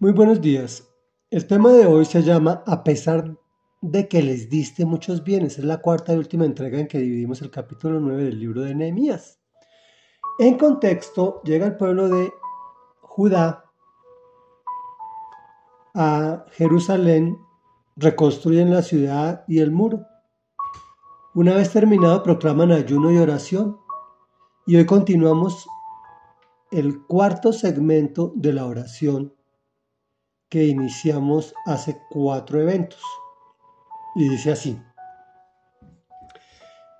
Muy buenos días. El tema de hoy se llama A pesar de que les diste muchos bienes. Es la cuarta y última entrega en que dividimos el capítulo 9 del libro de Nehemías. En contexto, llega el pueblo de Judá a Jerusalén, reconstruyen la ciudad y el muro. Una vez terminado, proclaman ayuno y oración. Y hoy continuamos el cuarto segmento de la oración que iniciamos hace cuatro eventos. Y dice así.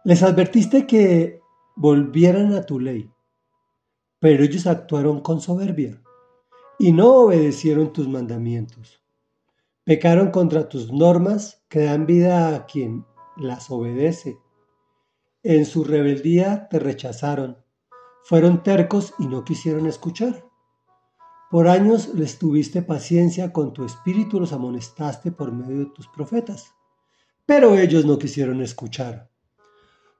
Les advertiste que volvieran a tu ley, pero ellos actuaron con soberbia y no obedecieron tus mandamientos. Pecaron contra tus normas que dan vida a quien las obedece. En su rebeldía te rechazaron, fueron tercos y no quisieron escuchar. Por años les tuviste paciencia, con tu espíritu los amonestaste por medio de tus profetas, pero ellos no quisieron escuchar.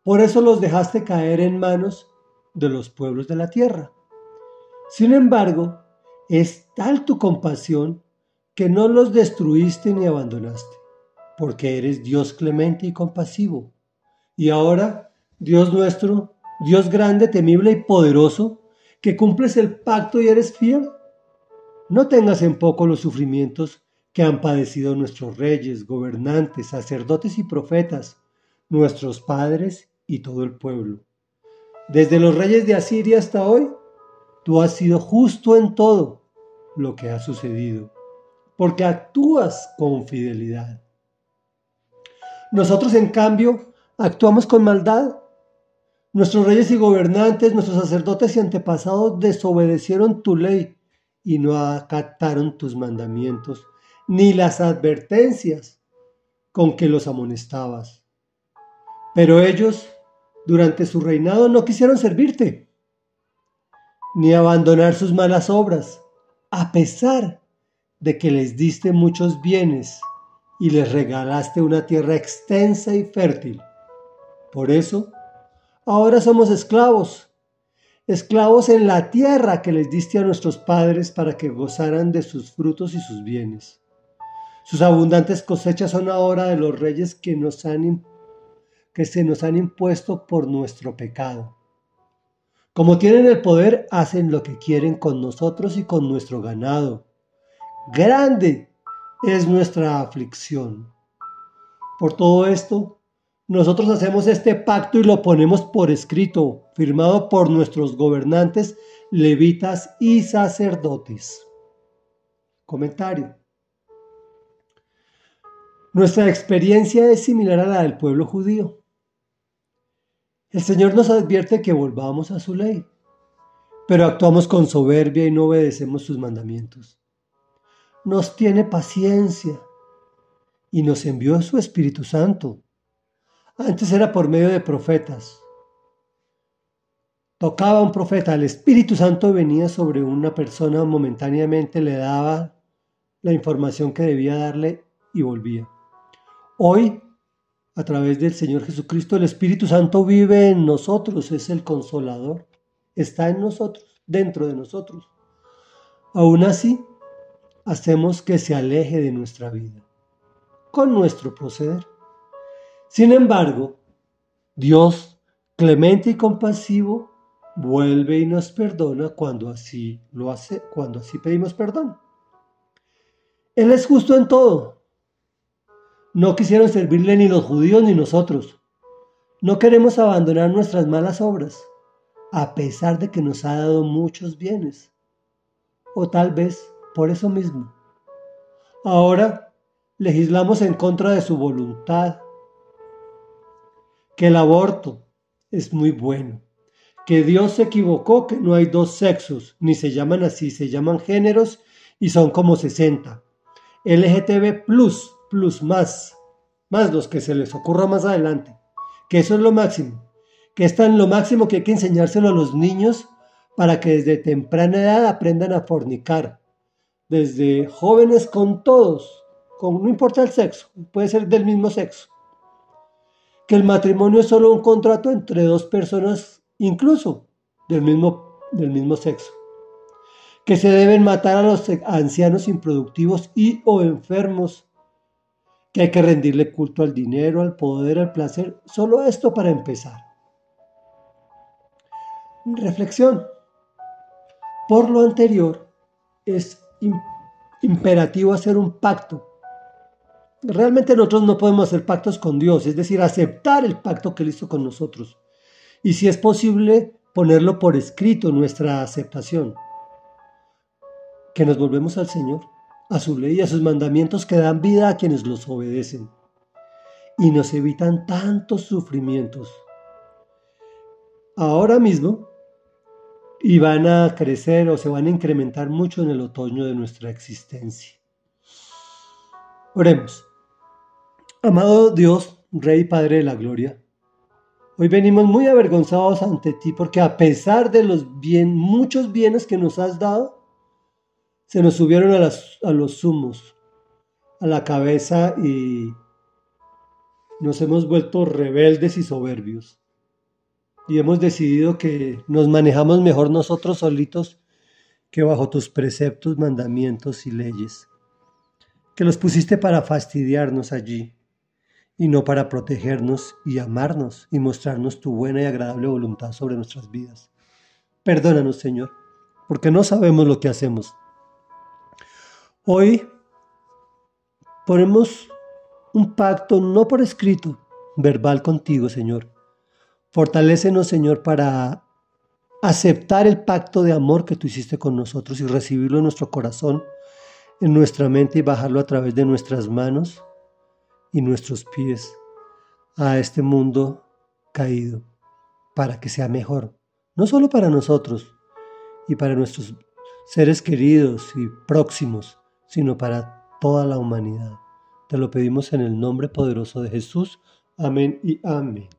Por eso los dejaste caer en manos de los pueblos de la tierra. Sin embargo, es tal tu compasión que no los destruiste ni abandonaste, porque eres Dios clemente y compasivo. Y ahora, Dios nuestro, Dios grande, temible y poderoso, que cumples el pacto y eres fiel. No tengas en poco los sufrimientos que han padecido nuestros reyes, gobernantes, sacerdotes y profetas, nuestros padres y todo el pueblo. Desde los reyes de Asiria hasta hoy, tú has sido justo en todo lo que ha sucedido, porque actúas con fidelidad. Nosotros, en cambio, actuamos con maldad. Nuestros reyes y gobernantes, nuestros sacerdotes y antepasados desobedecieron tu ley y no acataron tus mandamientos, ni las advertencias con que los amonestabas. Pero ellos, durante su reinado, no quisieron servirte, ni abandonar sus malas obras a pesar de que les diste muchos bienes y les regalaste una tierra extensa y fértil. Por eso, ahora somos esclavos, esclavos en la tierra que les diste a nuestros padres para que gozaran de sus frutos y sus bienes. Sus abundantes cosechas son ahora de los reyes que, nos han, que se nos han impuesto por nuestro pecado. Como tienen el poder, hacen lo que quieren con nosotros y con nuestro ganado. Grande es nuestra aflicción. Por todo esto, nosotros hacemos este pacto y lo ponemos por escrito, firmado por nuestros gobernantes, levitas y sacerdotes. Comentario. Nuestra experiencia es similar a la del pueblo judío. El Señor nos advierte que volvamos a su ley, pero actuamos con soberbia y no obedecemos sus mandamientos. Nos tiene paciencia y nos envió su Espíritu Santo. Antes era por medio de profetas. Tocaba un profeta, el Espíritu Santo venía sobre una persona momentáneamente, le daba la información que debía darle y volvía. Hoy a través del Señor Jesucristo, el Espíritu Santo vive en nosotros, es el consolador, está en nosotros, dentro de nosotros. Aún así, hacemos que se aleje de nuestra vida, con nuestro proceder. Sin embargo, Dios, clemente y compasivo, vuelve y nos perdona cuando así lo hace, cuando así pedimos perdón. Él es justo en todo, no quisieron servirle ni los judíos ni nosotros. No queremos abandonar nuestras malas obras, a pesar de que nos ha dado muchos bienes. O tal vez por eso mismo. Ahora legislamos en contra de su voluntad. Que el aborto es muy bueno. Que Dios se equivocó, que no hay dos sexos, ni se llaman así, se llaman géneros y son como 60. LGTB plus plus más, más los que se les ocurra más adelante, que eso es lo máximo, que es tan lo máximo que hay que enseñárselo a los niños para que desde temprana edad aprendan a fornicar, desde jóvenes con todos, con, no importa el sexo, puede ser del mismo sexo, que el matrimonio es solo un contrato entre dos personas, incluso del mismo, del mismo sexo que se deben matar a los ancianos improductivos y o enfermos, que hay que rendirle culto al dinero, al poder, al placer. Solo esto para empezar. Reflexión. Por lo anterior, es imperativo hacer un pacto. Realmente nosotros no podemos hacer pactos con Dios, es decir, aceptar el pacto que Él hizo con nosotros. Y si es posible, ponerlo por escrito, nuestra aceptación. Que nos volvemos al Señor, a su ley y a sus mandamientos que dan vida a quienes los obedecen. Y nos evitan tantos sufrimientos. Ahora mismo y van a crecer o se van a incrementar mucho en el otoño de nuestra existencia. Oremos. Amado Dios, Rey Padre de la Gloria, hoy venimos muy avergonzados ante ti porque a pesar de los bien, muchos bienes que nos has dado, se nos subieron a, a los zumos, a la cabeza y nos hemos vuelto rebeldes y soberbios. Y hemos decidido que nos manejamos mejor nosotros solitos que bajo tus preceptos, mandamientos y leyes, que los pusiste para fastidiarnos allí y no para protegernos y amarnos y mostrarnos tu buena y agradable voluntad sobre nuestras vidas. Perdónanos, Señor, porque no sabemos lo que hacemos. Hoy ponemos un pacto no por escrito, verbal contigo, Señor, Fortalécenos, Señor, para aceptar el pacto de amor que tú hiciste con nosotros y recibirlo en nuestro corazón, en nuestra mente y bajarlo a través de nuestras manos y nuestros pies a este mundo caído, para que sea mejor, no solo para nosotros y para nuestros seres queridos y próximos, sino para toda la humanidad. Te lo pedimos en el nombre poderoso de Jesús. Amén y amén.